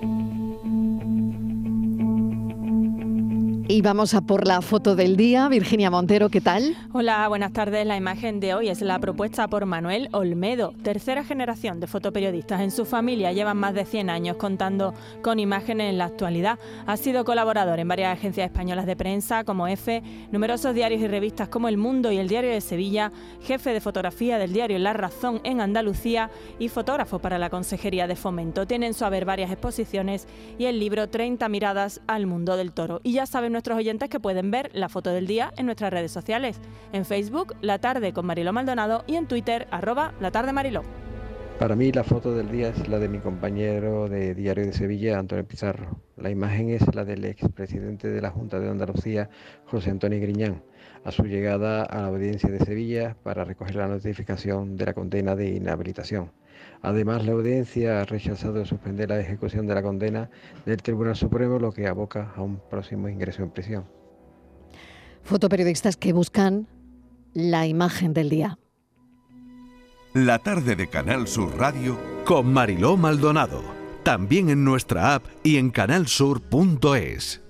Thank you. Y vamos a por la foto del día. Virginia Montero, ¿qué tal? Hola, buenas tardes. La imagen de hoy es la propuesta por Manuel Olmedo, tercera generación de fotoperiodistas en su familia. Llevan más de 100 años contando con imágenes en la actualidad. Ha sido colaborador en varias agencias españolas de prensa como EFE, numerosos diarios y revistas como El Mundo y El Diario de Sevilla, jefe de fotografía del diario La Razón en Andalucía y fotógrafo para la Consejería de Fomento. Tiene en su haber varias exposiciones y el libro 30 miradas al mundo del toro. Y ya saben nuestros oyentes que pueden ver la foto del día en nuestras redes sociales. En Facebook, La Tarde con Mariló Maldonado y en Twitter, arroba La Tarde Mariló. Para mí la foto del día es la de mi compañero de Diario de Sevilla, Antonio Pizarro. La imagen es la del expresidente de la Junta de Andalucía, José Antonio Griñán, a su llegada a la audiencia de Sevilla para recoger la notificación de la condena de inhabilitación. Además, la audiencia ha rechazado suspender la ejecución de la condena del Tribunal Supremo, lo que aboca a un próximo ingreso en prisión. Fotoperiodistas que buscan la imagen del día. La tarde de Canal Sur Radio con Mariló Maldonado. También en nuestra app y en canalsur.es.